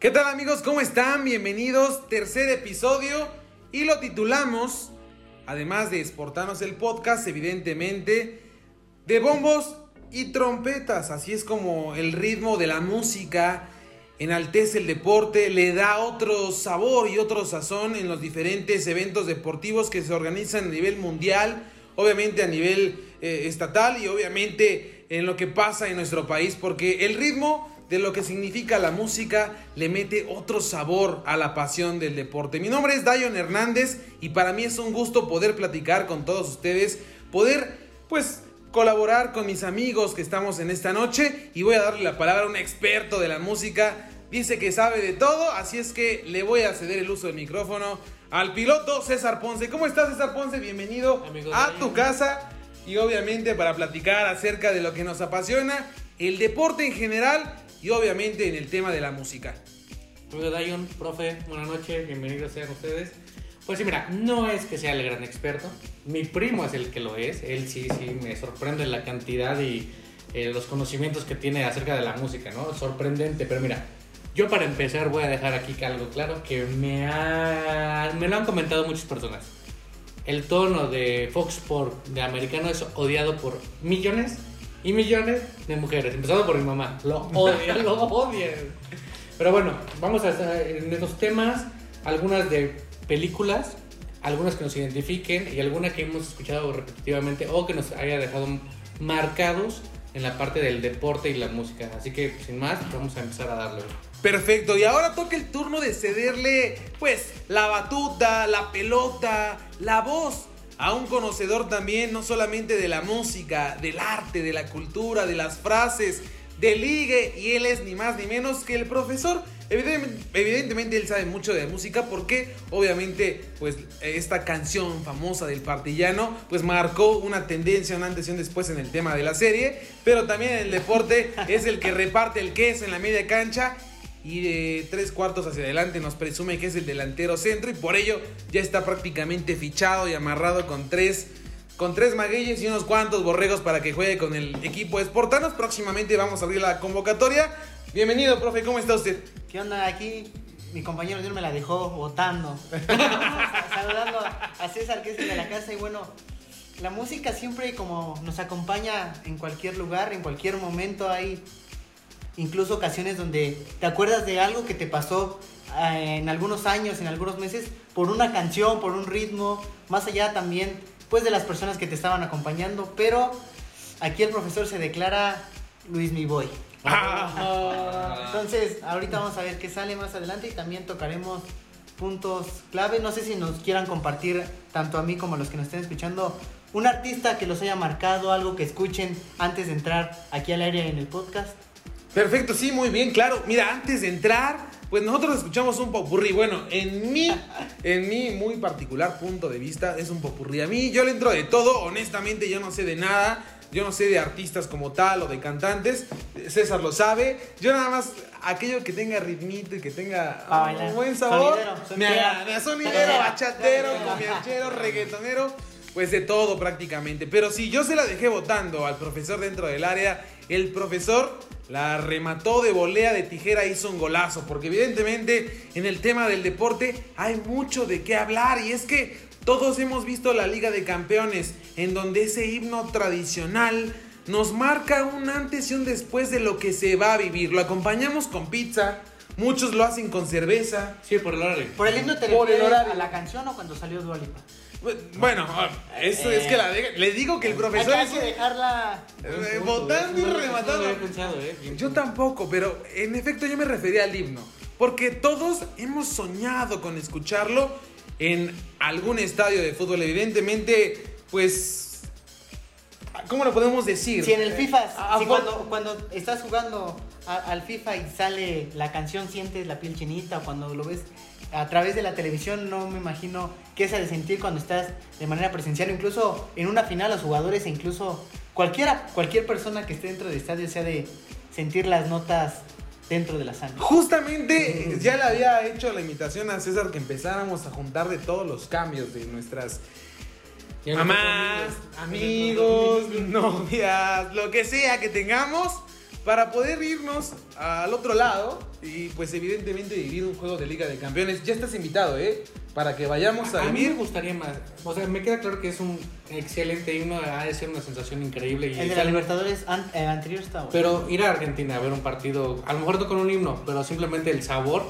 ¿Qué tal amigos? ¿Cómo están? Bienvenidos, tercer episodio y lo titulamos, además de exportarnos el podcast, evidentemente, de bombos y trompetas. Así es como el ritmo de la música enaltece el deporte, le da otro sabor y otro sazón en los diferentes eventos deportivos que se organizan a nivel mundial, obviamente a nivel eh, estatal y obviamente en lo que pasa en nuestro país, porque el ritmo de lo que significa la música le mete otro sabor a la pasión del deporte. Mi nombre es Dayon Hernández y para mí es un gusto poder platicar con todos ustedes, poder pues colaborar con mis amigos que estamos en esta noche y voy a darle la palabra a un experto de la música. Dice que sabe de todo, así es que le voy a ceder el uso del micrófono al piloto César Ponce. ¿Cómo estás César Ponce? Bienvenido a tu casa y obviamente para platicar acerca de lo que nos apasiona, el deporte en general y obviamente en el tema de la música. Amigo Dayon, profe, buenas noches, bienvenidos sean ustedes. Pues sí, mira, no es que sea el gran experto, mi primo es el que lo es, él sí, sí, me sorprende la cantidad y eh, los conocimientos que tiene acerca de la música, ¿no? Sorprendente, pero mira, yo para empezar voy a dejar aquí algo claro que me, ha, me lo han comentado muchas personas. El tono de Fox Sport de americano es odiado por millones y millones de mujeres, empezando por mi mamá. Lo odian, lo odian. Pero bueno, vamos a estar en estos temas, algunas de películas, algunas que nos identifiquen y alguna que hemos escuchado repetitivamente o que nos haya dejado marcados en la parte del deporte y la música. Así que sin más, vamos a empezar a darle. Perfecto, y ahora toca el turno de cederle, pues, la batuta, la pelota, la voz a un conocedor también, no solamente de la música, del arte, de la cultura, de las frases, del ligue, y él es ni más ni menos que el profesor. Evidentemente, él sabe mucho de música porque obviamente pues esta canción famosa del partillano pues marcó una tendencia, una antes y un después en el tema de la serie, pero también en el deporte es el que reparte el queso en la media cancha y de tres cuartos hacia adelante nos presume que es el delantero centro y por ello ya está prácticamente fichado y amarrado con tres con tres magueyes y unos cuantos borregos para que juegue con el equipo de Sportanos. Próximamente vamos a abrir la convocatoria. Bienvenido, profe, ¿cómo está usted? ¿Qué onda? Aquí mi compañero Dios me la dejó votando. Saludando a César, que es de la casa. Y bueno, la música siempre como nos acompaña en cualquier lugar, en cualquier momento. Hay incluso ocasiones donde te acuerdas de algo que te pasó eh, en algunos años, en algunos meses, por una canción, por un ritmo, más allá también pues de las personas que te estaban acompañando. Pero aquí el profesor se declara Luis Mi Boy. Entonces, ahorita vamos a ver qué sale más adelante y también tocaremos puntos clave. No sé si nos quieran compartir, tanto a mí como a los que nos estén escuchando, un artista que los haya marcado, algo que escuchen antes de entrar aquí al aire en el podcast. Perfecto, sí, muy bien, claro. Mira, antes de entrar, pues nosotros escuchamos un popurrí. Bueno, en mi, en mi muy particular punto de vista, es un popurrí. A mí yo le entro de todo, honestamente yo no sé de nada. Yo no sé de artistas como tal o de cantantes. César lo sabe. Yo nada más aquello que tenga ritmito y que tenga Pa' un buen sabor. Sonidero, Me sonidero. bachatero, reggaetonero. Pues de todo prácticamente. Pero si yo se la dejé votando al profesor dentro del área, el profesor la remató de volea de tijera, hizo un golazo. Porque evidentemente en el tema del deporte hay mucho de qué hablar. Y es que todos hemos visto la Liga de Campeones, en donde ese himno tradicional nos marca un antes y un después de lo que se va a vivir. Lo acompañamos con pizza, muchos lo hacen con cerveza. Sí, por el horario. ¿Por el himno te Por el refieres horario. a la canción o cuando salió Dua Bueno, eso es que la de- le digo que el profesor Hay que dejarla... eh, votando y no lo rematando. ¿eh? Yo tampoco, pero en efecto yo me refería al himno. Porque todos hemos soñado con escucharlo en algún estadio de fútbol. Evidentemente, pues. ¿Cómo lo podemos decir? Si en el FIFA, si fo- cuando, cuando estás jugando a- al FIFA y sale la canción, sientes la piel chinita, o cuando lo ves a través de la televisión, no me imagino qué es el sentir cuando estás de manera presencial, incluso en una final los jugadores e incluso cualquiera, cualquier persona que esté dentro del estadio se ha de sentir las notas dentro de la sangre. Justamente ya le había hecho la invitación a César que empezáramos a juntar de todos los cambios de nuestras mamás, amigos, novias, lo que sea que tengamos, para poder irnos al otro lado y pues evidentemente vivir un juego de Liga de Campeones. Ya estás invitado, ¿eh? Para que vayamos a, A mí me gustaría más. O sea, me queda claro que es un excelente himno, ha de ser una sensación increíble. Y El de la Libertadores an- el anterior está bueno. Pero ir a Argentina a ver un partido, a lo mejor no con un himno, pero simplemente el sabor,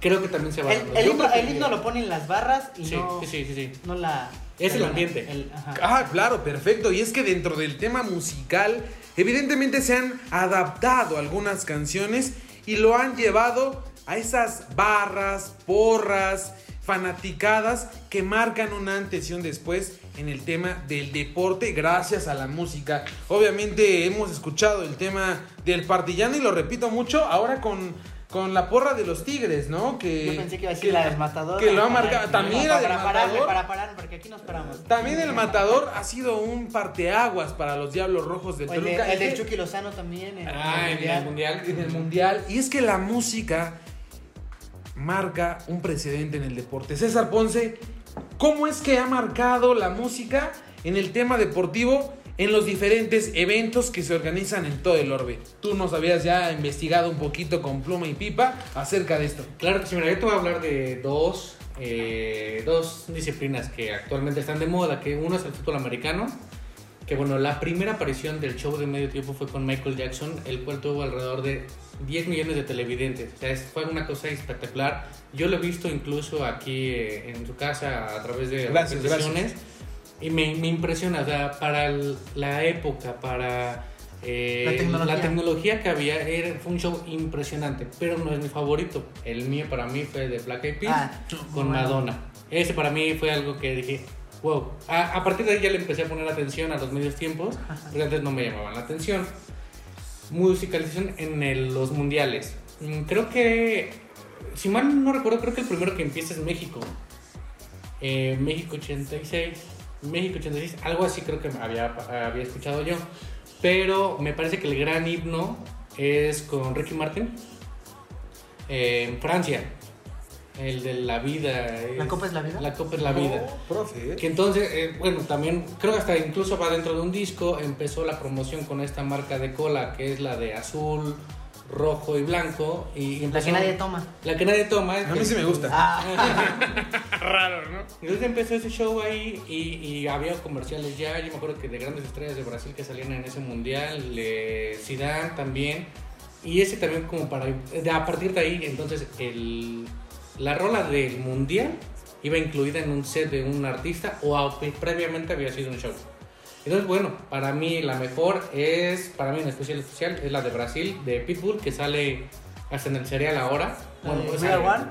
creo que también se va a El, dar. el Yo himno, el himno lo ponen las barras y Sí, no, sí, sí, sí, sí. no la... Es el ambiente. el- ajá. Ah, claro, perfecto. Y es que dentro del tema musical, evidentemente se han adaptado algunas canciones y lo han llevado a esas barras, porras, fanaticadas que marcan un antes y un después en el tema del deporte gracias a la música. Obviamente hemos escuchado el tema del partillano y lo repito mucho ahora con, con la porra de los tigres, ¿no? Que, Yo pensé que iba a decir la del matador. Que lo ha marcado. También para, del para pararme, matador. para pararme, porque aquí nos paramos. También el matador ha sido un parteaguas para los Diablos Rojos de O el, de, Toluca. el del Es que- Chucky Lozano también. en Ah, en el mundial. en el mundial. Y es que la música marca un precedente en el deporte. César Ponce, ¿cómo es que ha marcado la música en el tema deportivo en los diferentes eventos que se organizan en todo el orbe? Tú nos habías ya investigado un poquito con pluma y pipa acerca de esto. Claro que sí, mira, yo te voy a hablar de dos, eh, dos disciplinas que actualmente están de moda, que uno es el fútbol americano, que bueno, la primera aparición del show de medio tiempo fue con Michael Jackson, el cual tuvo alrededor de 10 millones de televidentes, o sea, fue una cosa espectacular, yo lo he visto incluso aquí eh, en su casa a través de Gracias, repeticiones, y me, me impresiona, o sea, para el- la época, para... eh, La tecnología. la tecnología que había era, fue un show impresionante, pero no es mi favorito. El mío para mí fue de Black Eyed Peas Ah, con bueno. Madonna. Ese para mí fue algo que dije, wow. A, a partir de ahí ya le empecé a poner atención a los medios tiempos, porque antes no me llamaban la atención. Musicalización en el- los mundiales. Mm, Creo que, si mal no recuerdo, creo que el primero que empieza es México. Eh, México 86. México 86, algo así creo que había, había escuchado yo. Pero me parece que el gran himno es con Ricky Martin eh, en Francia. El de la vida. ¿La Copa es la vida? La Copa es la vida. Profe. Que entonces, eh, bueno, también creo que hasta incluso va dentro de un disco. Empezó la promoción con esta marca de cola que es la de azul, rojo y blanco. Y La empezó- que nadie toma. La que nadie toma. A mí sí me gusta. Ah, Raro, ¿no? Entonces empezó ese show ahí y, y había comerciales ya. Yo me acuerdo que de grandes estrellas de Brasil que salían en ese mundial, de Zidane también. Y ese también como para... de- a partir de ahí, entonces, el, la rola del mundial iba incluida en un set de un artista o a- previamente había sido un show. Entonces, bueno, para mí la mejor es, para mí en especial especial, es la de Brasil, de Pitbull, que sale hasta en el serial ahora. Bueno, pues ¿We Are One?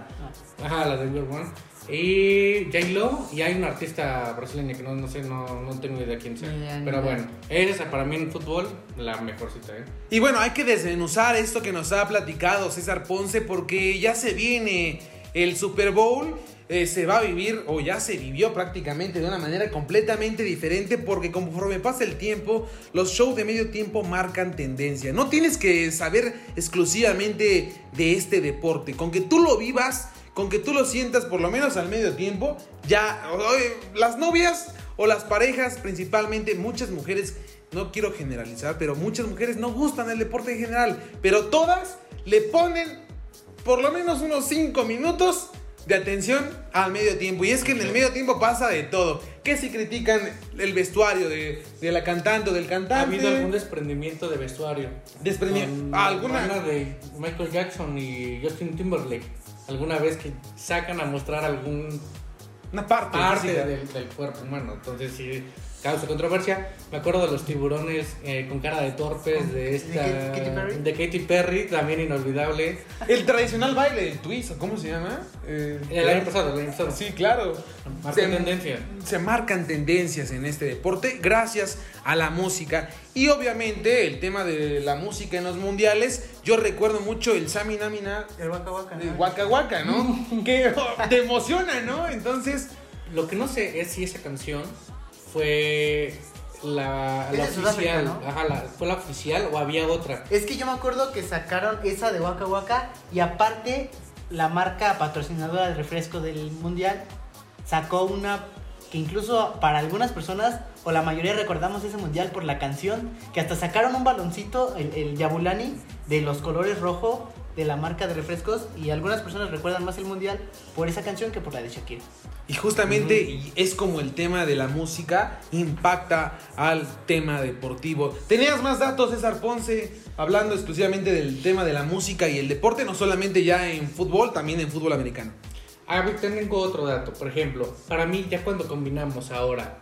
Ajá, la de We Are One. Y J-Lo, y hay un artista brasileño que no, no sé, no, no tengo idea quién sea. Ni Pero bueno, esa para mí en fútbol, la mejorcita, ¿eh? Y bueno, hay que desmenuzar esto que nos ha platicado César Ponce porque ya se viene el Super Bowl. Eh, se va a vivir o ya se vivió prácticamente de una manera completamente diferente porque conforme pasa el tiempo los shows de medio tiempo marcan tendencia. No tienes que saber exclusivamente de este deporte, con que tú lo vivas, con que tú lo sientas por lo menos al medio tiempo, ya oye, las novias o las parejas principalmente muchas mujeres no quiero generalizar, pero muchas mujeres no gustan el deporte en general, pero todas le ponen por lo menos unos 5 minutos de atención al medio tiempo. Y es que en el medio tiempo pasa de todo. Que si critican el vestuario de, de la cantante o del ¿Ha cantante. habido algún desprendimiento de vestuario? Desprendimiento. ¿Alguna? Una de Michael Jackson y Justin Timberlake. ¿Alguna vez que sacan a mostrar algún Una parte. del, del cuerpo humano? Entonces sí causa controversia. Me acuerdo de los tiburones eh, con cara de torpes de ¿De esta... Katy- Katy Perry? de Katy Perry, también inolvidable. El tradicional baile, el twist, ¿o ¿cómo se llama? Eh, El año pasado, el año pasado. Sí, claro. Marcó Se- tendencia. se marcan tendencias en este deporte gracias a la música. Y obviamente el tema de la música en los mundiales, yo recuerdo mucho el Sami Namina El Waka Waka. de ¿no? Waka Waka, ¿no? que oh, te emociona, ¿no? Entonces, Lo que no sé es si esa canción fue la, oficial. ¿no? Ajá, la- fue la oficial o había otra. Es que yo me acuerdo que sacaron esa de Waka Waka y aparte la marca patrocinadora de refresco del mundial sacó una que incluso para algunas personas, o la mayoría recordamos ese mundial por la canción, que hasta sacaron un baloncito, el, el Yabulani, de los colores rojo de la marca de refrescos, y algunas personas recuerdan más el mundial por esa canción que por la de Shakira. Y justamente es como el tema de la música impacta al tema deportivo. ¿Tenías más datos, César Ponce, hablando exclusivamente del tema de la música y el deporte, no solamente ya en fútbol, también en fútbol americano? A ver, tengo otro dato. Por ejemplo, para mí, ya cuando combinamos ahora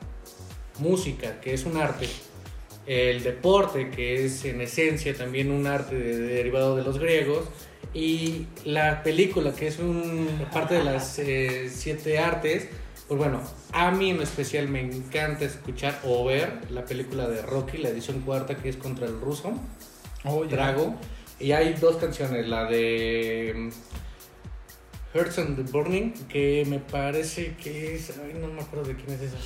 música, que es un arte, el deporte, que es en esencia también un arte de- derivado de los griegos, y la película, que es un, parte de las eh, siete artes, pues bueno, a mí en especial me encanta escuchar o ver la película de Rocky, la edición cuarta, que es contra el ruso, Drago, y hay dos canciones, la de mm, Hearts and the Burning, que me parece que es, ay, no me acuerdo de quién es esa.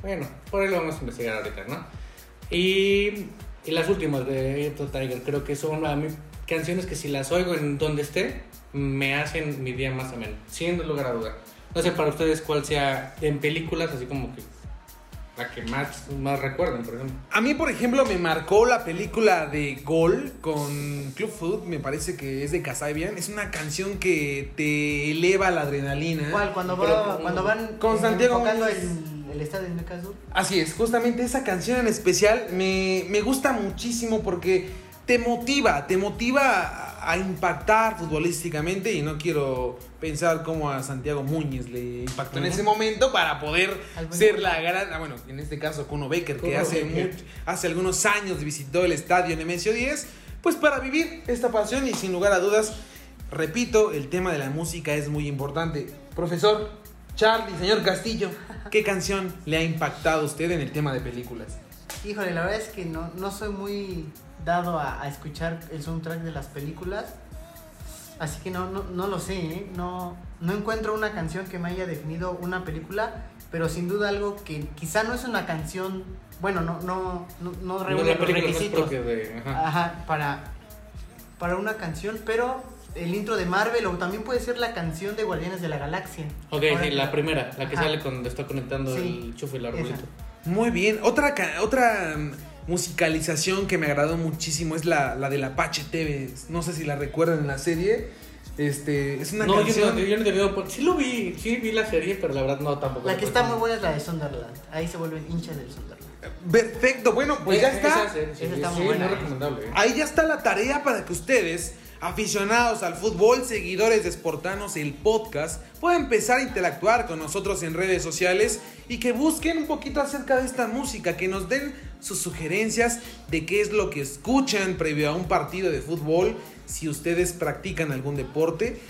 Bueno, por ahí lo vamos a investigar ahorita, ¿no? Y, y las últimas de the Tiger, creo que son a mí canciones que si las oigo en donde esté, me hacen mi día más ameno, sin lugar a duda. No sé para ustedes cuál sea en películas, así como que la que más, más recuerden, por ejemplo. A mí, por ejemplo, me marcó la película de Gol con Club Food, me parece que es de Kasabian. Es una canción que te eleva la adrenalina. ¿Cuál? Cuando, va- cuando van con Santiago. El, estadio de Newcastle. Así es, justamente esa canción en especial me, me gusta muchísimo porque te motiva, te motiva a, impactar futbolísticamente y no quiero pensar cómo a Santiago Muñiz le impactó en ese momento para poder ser la gran, ah, bueno, en este caso Kuno Becker, que Kuno hace, Becker. mucho- hace algunos años visitó el estadio Nemesio 10, pues para vivir esta pasión y sin lugar a dudas, repito, el tema de la música es muy importante. Profesor, Charlie, señor Castillo, ¿qué canción le ha impactado a usted en el tema de películas? Híjole, la verdad es que no, no soy muy dado a, a escuchar el soundtrack de las películas. Así que no, no, no lo sé, ¿eh? no, no encuentro una canción que me haya definido una película, pero sin duda algo que quizá no es una canción, bueno, no, no, no, no reúne la los requisitos de... ajá. ajá, para, para una canción, pero el intro de Marvel o también puede ser la canción de Guardianes de la Galaxia. Ok, sí, la primera, la que Ajá. sale cuando está conectando Sí, el chufe y el arbolito. esa. Muy bien. Otra, otra mm, musicalización que me agradó muchísimo es la, la del Apache TV. No sé si la recuerdan en la serie. Este, es una No, yo canción. no, yo no he tenido... por- Sí lo vi, sí vi la serie, pero la verdad no tampoco. La que está muy buena es la de Sunderland. Ahí se vuelven hinchas del Sunderland. Perfecto. Bueno, pues ya Eh, está. Esa serie, sí, Esa está sí, muy buena, muy recomendable. ¿eh? Ahí ya está la tarea para que ustedes, aficionados al fútbol, seguidores de Sportanos, el podcast, puedan empezar a interactuar con nosotros en redes sociales y que busquen un poquito acerca de esta música, que nos den sus sugerencias de qué es lo que escuchan previo a un partido de fútbol, si ustedes practican algún deporte.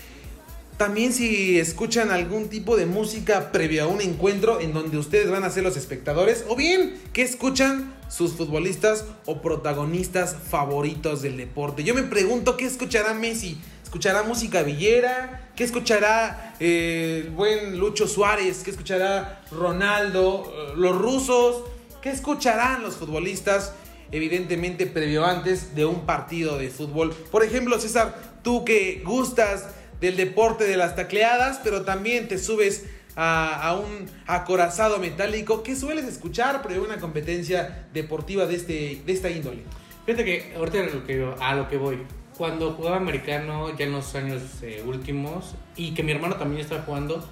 También si escuchan algún tipo de música previo a un encuentro en donde ustedes van a ser los espectadores o bien que escuchan sus futbolistas o protagonistas favoritos del deporte. Yo me pregunto qué escuchará Messi. ¿Escuchará música villera? ¿Qué escuchará eh, el buen Lucho Suárez? ¿Qué escuchará Ronaldo? Eh, ¿Los rusos? ¿Qué escucharán los futbolistas? Evidentemente previo antes de un partido de fútbol. Por ejemplo, César, tú que gustas del deporte de las tacleadas, pero también te subes a, a un acorazado metálico. ¿Qué sueles escuchar previo una competencia deportiva de, este, de esta índole? Fíjate que ahorita a lo que, a lo que voy. Cuando jugaba americano, ya en los años eh, últimos, y que mi hermano también estaba jugando,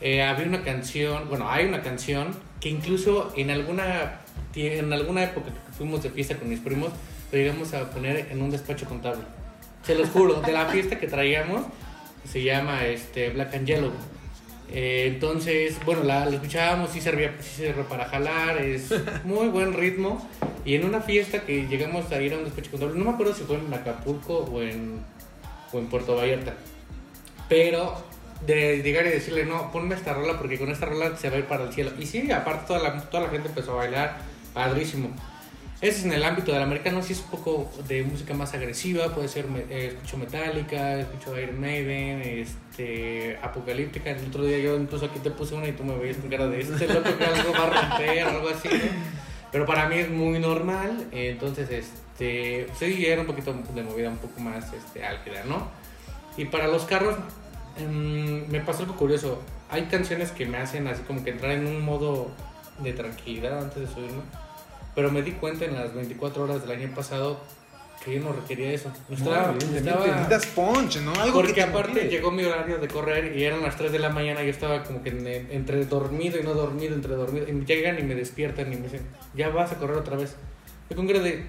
eh, había una canción, bueno, hay una canción que incluso en alguna, en alguna época que fuimos de fiesta con mis primos, lo llegamos a poner en un despacho contable. Se los juro, de la fiesta que traíamos, se llama este, Black and Yellow. Eh, entonces, bueno, la, la escuchábamos, sí servía, sí para jalar, es muy buen ritmo. Y en una fiesta que llegamos a ir a un despacho contable, no me acuerdo si fue en Acapulco o en, o en Puerto Vallarta, pero de llegar y decirle, no, ponme esta rola porque con esta rola se va a ir para el cielo. Y sí, aparte toda la, toda la gente empezó a bailar, padrísimo. Ese es en el ámbito del americano, sí es un poco de música más agresiva, puede ser, eh, escucho Metallica, escucho Iron Maiden, este, Apocalíptica. El otro día yo incluso aquí te puse una y tú me veías con cara de este loco que algo va a romper, algo así, ¿no? Pero para mí es muy normal, entonces, este, sí, era un poquito de movida un poco más este, álgida, ¿no? Y para los carros, mm, me pasó algo curioso. hay canciones que me hacen así como que entrar en un modo de tranquilidad antes de subirme. Pero me di cuenta en las 24 horas del año passado que yo no requería eso. Estaba, Evidentemente, estaba- necesitas punch, ¿no? Algo que porque te aparte motive. llegó mi horario de correr y eran las 3 de la mañana y yo estaba como que en- entre dormido y no dormido, entre dormido. Y me llegan y me despiertan y me dicen, ya vas a correr otra vez. Yo con cara de,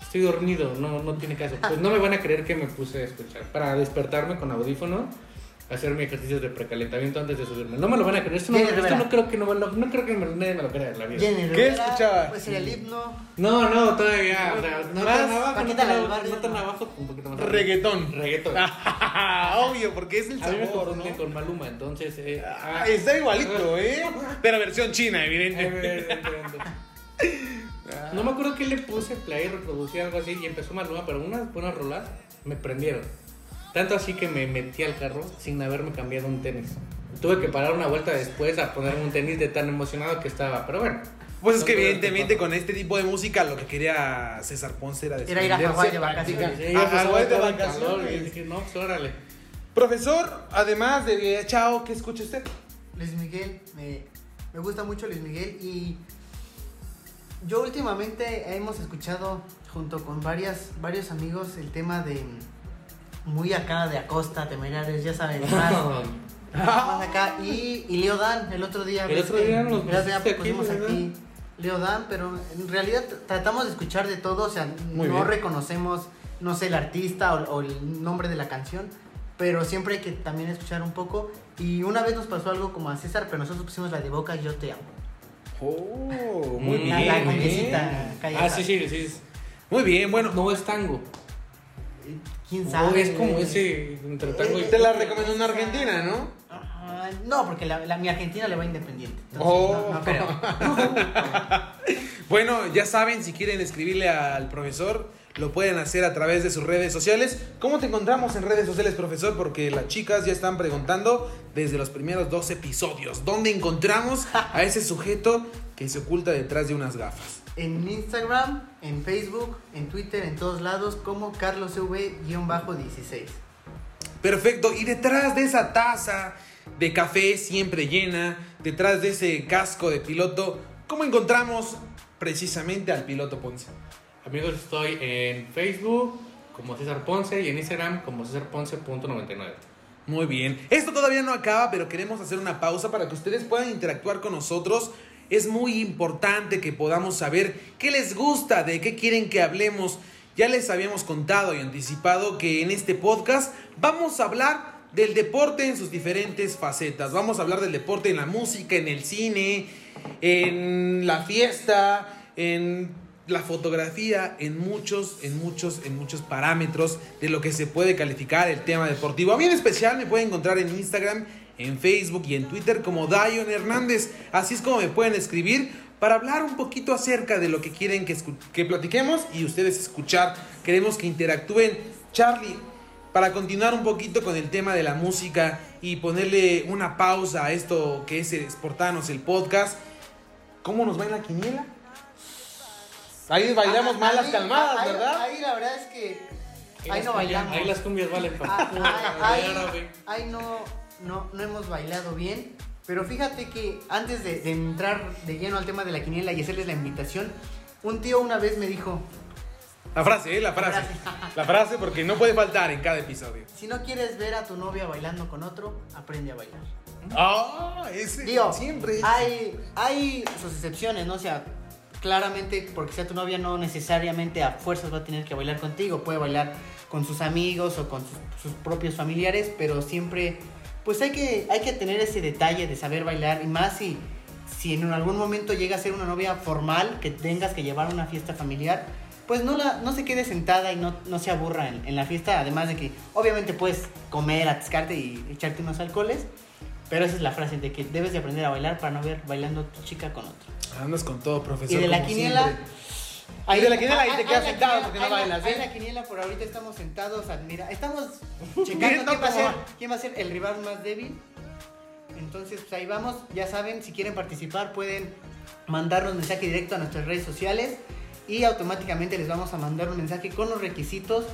estoy dormido, no, no tiene caso. Pues no me van a creer que me puse a escuchar. Para despertarme con audífono, hacer mi ejercicio de precalentamiento antes de subirme. No me lo van a creer. Esto no, esto no creo que no, me lo- no creo que me- nadie me lo crea en la vida. Jenny ¿Qué escuchaba? Pues el himno. No, no, todavía. O sea, no Más tan abajo, no tan, abajo, no tan abajo, un poquito más. Reggaetón. Reggaetón. Obvio, porque es el A mí me sabor, confundí ¿no? con Maluma, entonces. Eh, Ah, está igualito, ¿eh? Pero versión china, evidentemente. No me acuerdo qué le puse, play, reproducía algo así y empezó Maluma, pero unas buenas rolas me prendieron. Tanto así que me metí al carro sin haberme cambiado un tenis. Tuve que parar una vuelta después a ponerme un tenis de tan emocionado que estaba, pero bueno. Pues es que evidentemente con este tipo de música lo que quería César Ponce era Era ir a Hawái de vacaciones. Sí, ya empezaba Hawái de a vacaciones. y dije, no, pues órale. Profesor, además de Chao, ¿qué escucha usted? Luis Miguel, me, me gusta mucho Luis Miguel y yo últimamente hemos escuchado junto con varias, varios amigos el tema de muy acá de Acosta, Temerarios, ya saben, más, más acá. Y, y Leo Dan, el otro día, El otro que- día nos aquí, pusimos aquí Leo Dan, pero en realidad tratamos de escuchar de todo, o sea, Muy no bien. reconocemos, no sé, el artista o, o el nombre de la canción, pero siempre hay que también escuchar un poco. Y una vez nos pasó algo como a César, pero nosotros pusimos la de Boca Yo Te Amo. Oh, muy bien. la cumbicita. bien. Ah, sí, sí, sí. Muy bien, bueno. No es tango. ¿Quién No, sabe? es como ese entre tango y. Te la recomendó una argentina, ¿no? Ajá, No, porque la, la- mi Argentina le va independiente. Entonces, Oh. no, no creo. Bueno, ya saben, si quieren escribirle al profesor, lo pueden hacer a través de sus redes sociales. ¿Cómo te encontramos en redes sociales, profesor? Porque las chicas ya están preguntando desde los primeros dos episodios. ¿Dónde encontramos a ese sujeto que se oculta detrás de unas gafas? En Instagram, en Facebook, en Twitter, en todos lados, como CarlosV-16. Perfecto. Y detrás de esa taza de café siempre llena, detrás de ese casco de piloto, ¿cómo encontramos precisamente al piloto Ponce? Amigos, estoy en Facebook como César Ponce y en Instagram como cesarponce.99. Muy bien. Esto todavía no acaba, pero queremos hacer una pausa para que ustedes puedan interactuar con nosotros. Es muy importante que podamos saber qué les gusta, de qué quieren que hablemos. Ya les habíamos contado y anticipado que en este podcast vamos a hablar del deporte en sus diferentes facetas. Vamos a hablar del deporte en la música, en el cine, en la fiesta, en la fotografía, en muchos, en muchos, en muchos parámetros de lo que se puede calificar el tema deportivo. A mí en especial me pueden encontrar en Instagram, en Facebook y en Twitter como Dion Hernández. Así es como me pueden escribir para hablar un poquito acerca de lo que quieren que, que platiquemos y ustedes escuchar. Queremos que interactúen. Charlie, para continuar un poquito con el tema de la música y ponerle una pausa a esto que es Sportanos, el podcast, ¿cómo nos va en la quiniela? Ahí bailamos Ah, más las ahí- calmadas, ahí- ¿verdad? Ahí la verdad es que ahí no bailamos. Ahí las cumbias valen para. Ah, ahí no, no, no hemos bailado bien. Pero fíjate que antes de, de entrar de lleno al tema de la quiniela y hacerles la invitación, un tío una vez me dijo, La frase, ¿eh? La frase. La frase porque no puede faltar en cada episodio. si no quieres ver a tu novia bailando con otro, aprende a bailar. Ah, ese Digo, siempre. hay, hay sus excepciones, ¿no? O sea, claramente porque sea tu novia no necesariamente a fuerzas va a tener que bailar contigo, puede bailar con sus amigos o con sus, sus propios familiares, pero siempre, pues hay que, hay que tener ese detalle de saber bailar y más si, si en algún momento llega a ser una novia formal que tengas que llevar a una fiesta familiar. Pues no, la, no se quede sentada y no, no se aburra en, en la fiesta, además de que obviamente puedes comer, atascarte y echarte unos alcoholes, pero esa es la frase de que debes de aprender a bailar para no ver bailando tu chica con otro. Andas con todo, profesor. Y de la quiniela. siempre. Y de la quiniela ahí te quedas la sentado porque no ahí la- bailas, ahí ¿eh? la quiniela por ahorita estamos sentados, admira, estamos checando quién va, a ser, quién va a ser el rival más débil. Entonces, pues ahí vamos, ya saben, si quieren participar pueden mandarnos mensaje directo a nuestras redes sociales y automáticamente les vamos a mandar un mensaje con los requisitos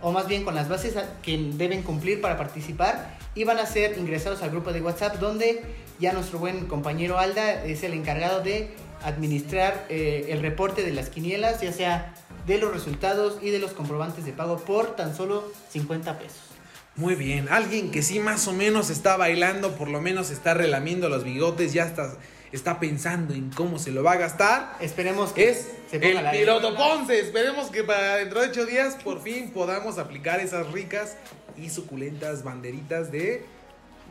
o más bien con las bases que deben cumplir para participar y van a ser ingresados al grupo de WhatsApp donde ya nuestro buen compañero Alda es el encargado de administrar eh, el reporte de las quinielas, ya sea de los resultados y de los comprobantes de pago por tan solo 50 pesos. Muy bien, alguien que sí más o menos está bailando, por lo menos está relamiendo los bigotes, ya está, está pensando en cómo se lo va a gastar. Esperemos que Es se ponga el la piloto Ponce. Esperemos que para dentro de ocho días por fin podamos aplicar esas ricas y suculentas banderitas de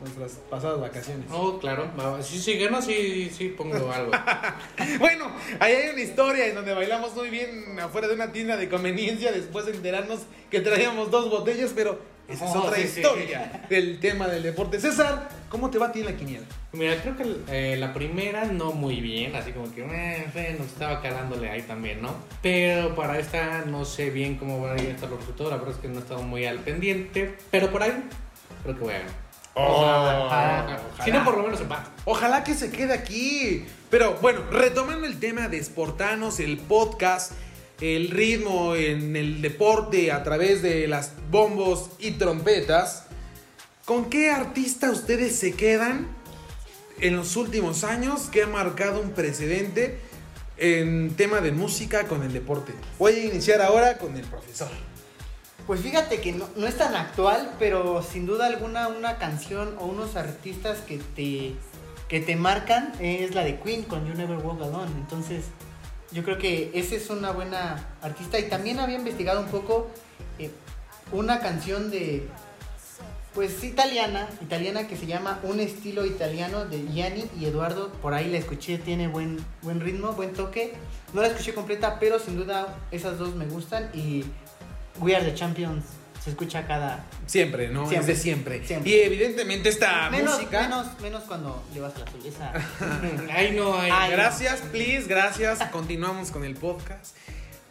nuestras pasadas vacaciones. Oh, claro. Si sí, gano, sí, sí pongo algo. Bueno, ahí hay una historia en donde bailamos muy bien afuera de una tienda de conveniencia después de enterarnos que traíamos dos botellas, pero esa es Oh, otra sí, sí. historia del tema del deporte. César, ¿cómo te va a ti en la quiniela? Mira, creo que eh, la primera no muy bien, así como que eh, bueno, estaba calándole ahí también, ¿no? Pero para esta no sé bien cómo van a ir a estar los resultados, la verdad es que no he estado muy al pendiente, pero por ahí creo que voy a ganar. Ojalá. Si no, por lo menos empate. Ojalá que se quede aquí. Pero bueno, retomando el tema de Sportanos, el podcast, el ritmo en el deporte a través de las bombos y trompetas, ¿con qué artista ustedes se quedan en los últimos años que ha marcado un precedente en tema de música con el deporte? Voy a iniciar ahora con el profesor. Pues fíjate que no, no es tan actual, pero sin duda alguna una canción o unos artistas que te, que te marcan es la de Queen con You Never Walk Alone. Entonces yo creo que esa es una buena artista y también había investigado un poco eh, una canción de, pues italiana, italiana que se llama Un estilo italiano de Gianni y Eduardo. Por ahí la escuché, tiene buen, buen ritmo, buen toque. No la escuché completa, pero sin duda esas dos me gustan y We Are the Champions se escucha cada... Siempre, ¿no? Siempre. Es de siempre. Siempre. Y evidentemente esta menos, música... menos, menos cuando le vas a la. Esa... Ahí no hay. Ay, Gracias, please, gracias. Continuamos con el podcast.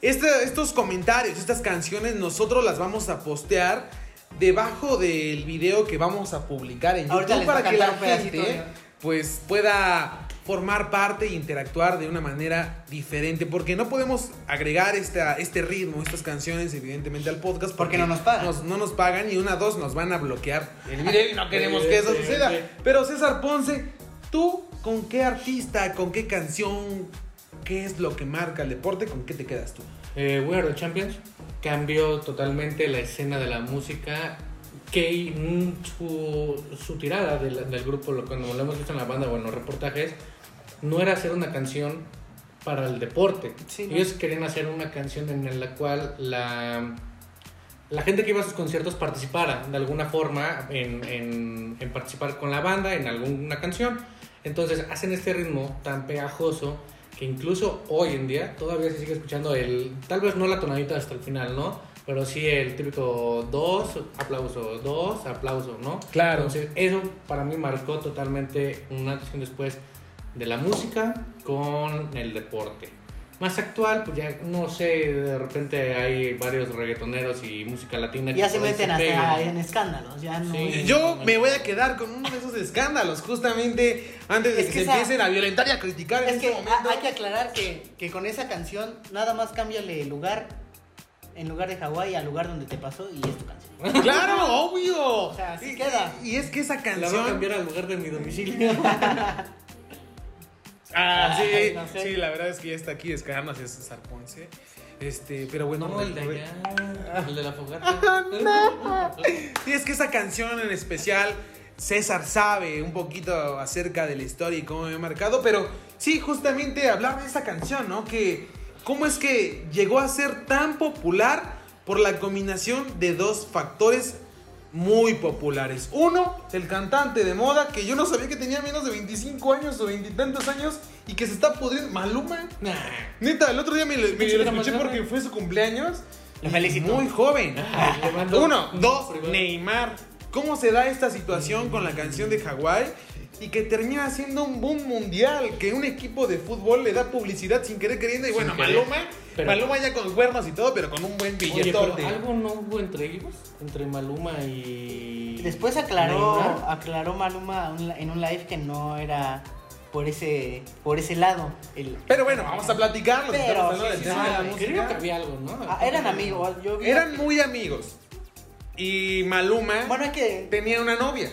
Este- estos comentarios, estas canciones, nosotros las vamos a postear debajo del video que vamos a publicar en YouTube para que la gente ¿no? pues pueda formar parte e interactuar de una manera diferente porque no podemos agregar esta, este ritmo, estas canciones evidentemente al podcast Porque no nos pagan. no nos pagan y una, dos nos van a bloquear el video y no queremos que eso sí, suceda. Pero César Ponce, ¿tú con qué artista, con qué canción, qué es lo que marca el deporte, con qué te quedas tú? Eh, We Are the Champions cambió totalmente la escena de la música que mm, su, su tirada del, del grupo, lo, cuando lo hemos visto en la banda o en los reportajes, no era hacer una canción para el deporte. Sí, ¿no? Ellos querían hacer una canción en la cual la, la gente que iba a sus conciertos participara de alguna forma en, en- en participar con la banda en alguna canción. Entonces hacen este ritmo tan pegajoso que incluso hoy en día todavía se sigue escuchando el, tal vez no la tonadita hasta el final, ¿no? Pero sí el típico dos, aplauso, dos, aplauso, ¿no? Claro. Entonces eso para mí marcó totalmente un antes y un después de la música con el deporte. Más actual, pues ya no sé, de repente hay varios reggaetoneros y música latina Ya que se meten hasta pegan. en escándalos, ya no... Sí. Yo me voy a quedar con uno de esos escándalos, justamente antes de Es que, que se esa- empiecen a violentar y a criticar en Es este que momento. ha- hay que aclarar que, que con esa canción nada más cámbiale el lugar, en lugar de Hawái al lugar donde te pasó y es tu canción. ¡Claro, obvio! O sea, así y, queda. Y es que esa La voy a canción... cambiar al lugar de mi domicilio. Ah, sí, Ay, no sé. sí, la verdad es que ya está aquí descargándose hacia César Ponce. Este, pero bueno, No, el de allá, el de la fogata. Sí, es que esa canción en especial, César sabe un poquito acerca de la historia y cómo me ha marcado, pero sí, justamente hablar de esa canción, ¿no? Que cómo es que llegó a ser tan popular por la combinación de dos factores muy populares. Uno, el cantante de moda, que yo no sabía que tenía menos de 25 años o veintitantos años y que se está pudriendo. Maluma. Nah. Neta, el otro día me, lo- me lo escuché porque grande. fue su cumpleaños. Felicito. Muy joven. Mando Uno, un dos. Neymar. ¿Cómo se da esta situación con la canción de Hawái? Y que termina siendo un boom mundial, que un equipo de fútbol le da publicidad sin querer queriendo. Y Sin bueno, querer. Maluma, Pero- Maluma ya con cuernos y todo, pero con un buen billetote. algo no hubo entre ellos, entre Maluma y. Después aclaró, aclaró Maluma en un live que no era por ese, por ese lado. El- Pero bueno, vamos a platicarlo. Pero, estamos hablando sí, sí. Creo que había algo, ¿no? Ah, eran amigos. Yo vi- Eran muy amigos. y Maluma Bueno, es que tenía una novia.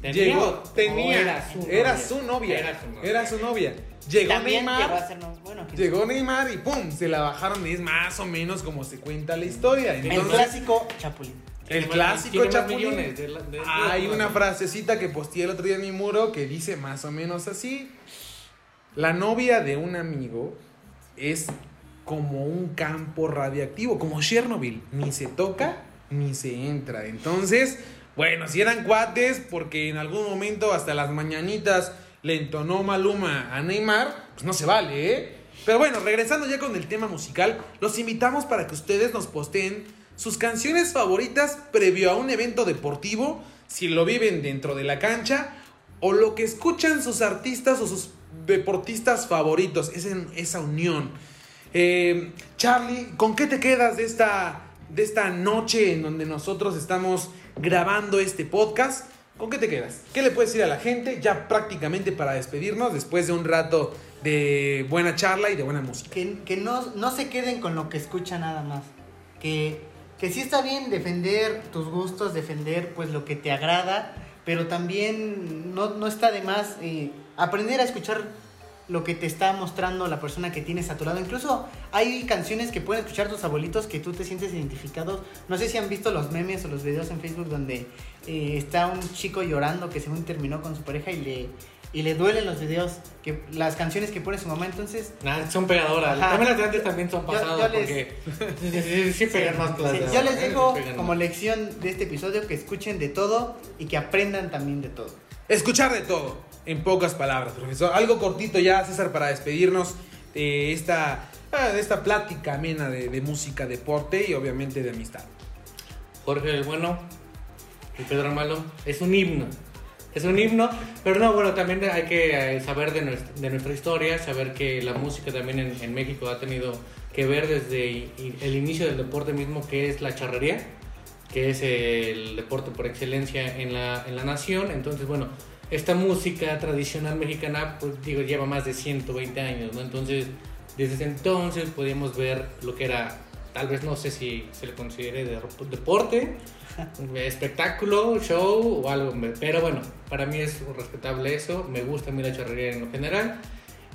¿Tenía Llegó, o- tenía, o era su novia? era su novia, Era su novia. era su novia. Llegó también Neymar, llegó bueno, Neymar y pum, se la bajaron. Es más o menos como se cuenta la historia. el clásico Chapulín. el clásico Chapulín. millones de la- de- Hay una frasecita que posteé el otro día en mi muro que dice más o menos así. La novia de un amigo es como un campo radiactivo, como Chernobyl. Ni se toca ni se entra. Entonces, bueno, si eran cuates, porque en algún momento hasta las mañanitas le entonó Maluma a Neymar, pues no se vale, ¿eh? Pero bueno, regresando ya con el tema musical, los invitamos para que ustedes nos posteen sus canciones favoritas previo a un evento deportivo, si lo viven dentro de la cancha, o lo que escuchan sus artistas o sus deportistas favoritos, esa, esa unión. Eh, Charlie, ¿con qué te quedas de esta, de esta noche en donde nosotros estamos grabando este podcast? ¿Con qué te quedas? ¿Qué le puedes decir a la gente ya prácticamente para despedirnos después de un rato de buena charla y de buena música? Que, no, no se queden con lo que escuchan nada más. Que, que sí está bien defender tus gustos, defender pues lo que te agrada, pero también no, no está de más eh, aprender a escuchar lo que te está mostrando la persona que tienes a tu lado. Incluso hay canciones que pueden escuchar tus abuelitos que tú te sientes identificado. No sé si han visto los memes o los videos en Facebook donde eh, está un chico llorando que según terminó con su pareja y le, y le duelen los videos, que, las canciones que pone su mamá. Entonces, Nah, son pegadoras. Ajá. También las de antes también son pasadas porque sí, sí, sí, sí pegan más Sí, de yo les dejo como lección de este episodio que escuchen de todo y que aprendan también de todo. Escuchar de todo, en pocas palabras, profesor. Algo cortito ya, César, para despedirnos de esta, ah, de esta plática amena de, de música, deporte y obviamente de amistad. Jorge el Bueno y Pedro Malo es un himno. Es un himno, pero no, bueno, también hay que eh, saber de nuestra, historia, saber que la música también en, en México ha tenido que ver desde el inicio del deporte mismo, que es la charrería, que es el deporte por excelencia en la, en la nación. Entonces, bueno, esta música tradicional mexicana, pues digo, lleva más de 120 años, ¿no? Entonces, desde entonces podíamos ver lo que era, tal vez no sé si se le considere de- deporte, espectáculo, show o algo, pero bueno, para mí es respetable eso, me gusta a mí la charrería en lo general.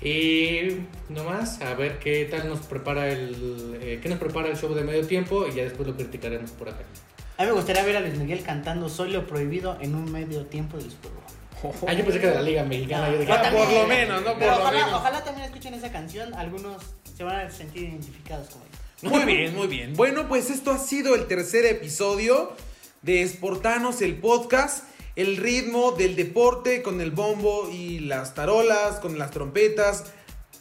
Y nomás a ver qué tal nos prepara el eh, qué nos prepara el show de medio tiempo y ya después lo criticaremos por acá. A mí me gustaría ver a Luis Miguel cantando Soy lo prohibido en un medio tiempo del Super Bowl. Ah, yo pensé que de la Liga Mexicana. yo dije, Ah, ah, por lo menos, ¿no? Por Pero lo ojalá, menos. ojalá también escuchen esa canción, algunos se van a sentir identificados con ella. Muy bien, muy bien. Bueno, pues esto ha sido el tercer episodio de Esportanos, el podcast. El ritmo del deporte con el bombo y las tarolas, con las trompetas.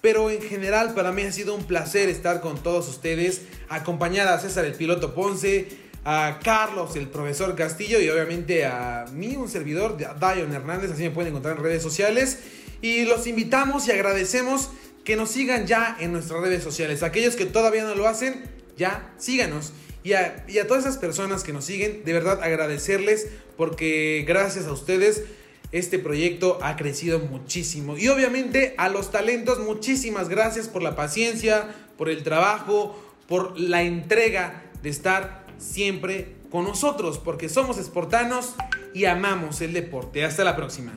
Pero en general para mí ha sido un placer estar con todos ustedes, acompañar a César el piloto Ponce, a Carlos el profesor Castillo y obviamente a mí, un servidor, Dion Hernández, así me pueden encontrar en redes sociales. Y los invitamos y agradecemos que nos sigan ya en nuestras redes sociales. Aquellos que todavía no lo hacen, ya síganos. Y a, y a todas esas personas que nos siguen, de verdad agradecerles porque gracias a ustedes este proyecto ha crecido muchísimo. Y obviamente a los talentos, muchísimas gracias por la paciencia, por el trabajo, por la entrega de estar siempre con nosotros, porque somos esportanos y amamos el deporte. Hasta la próxima.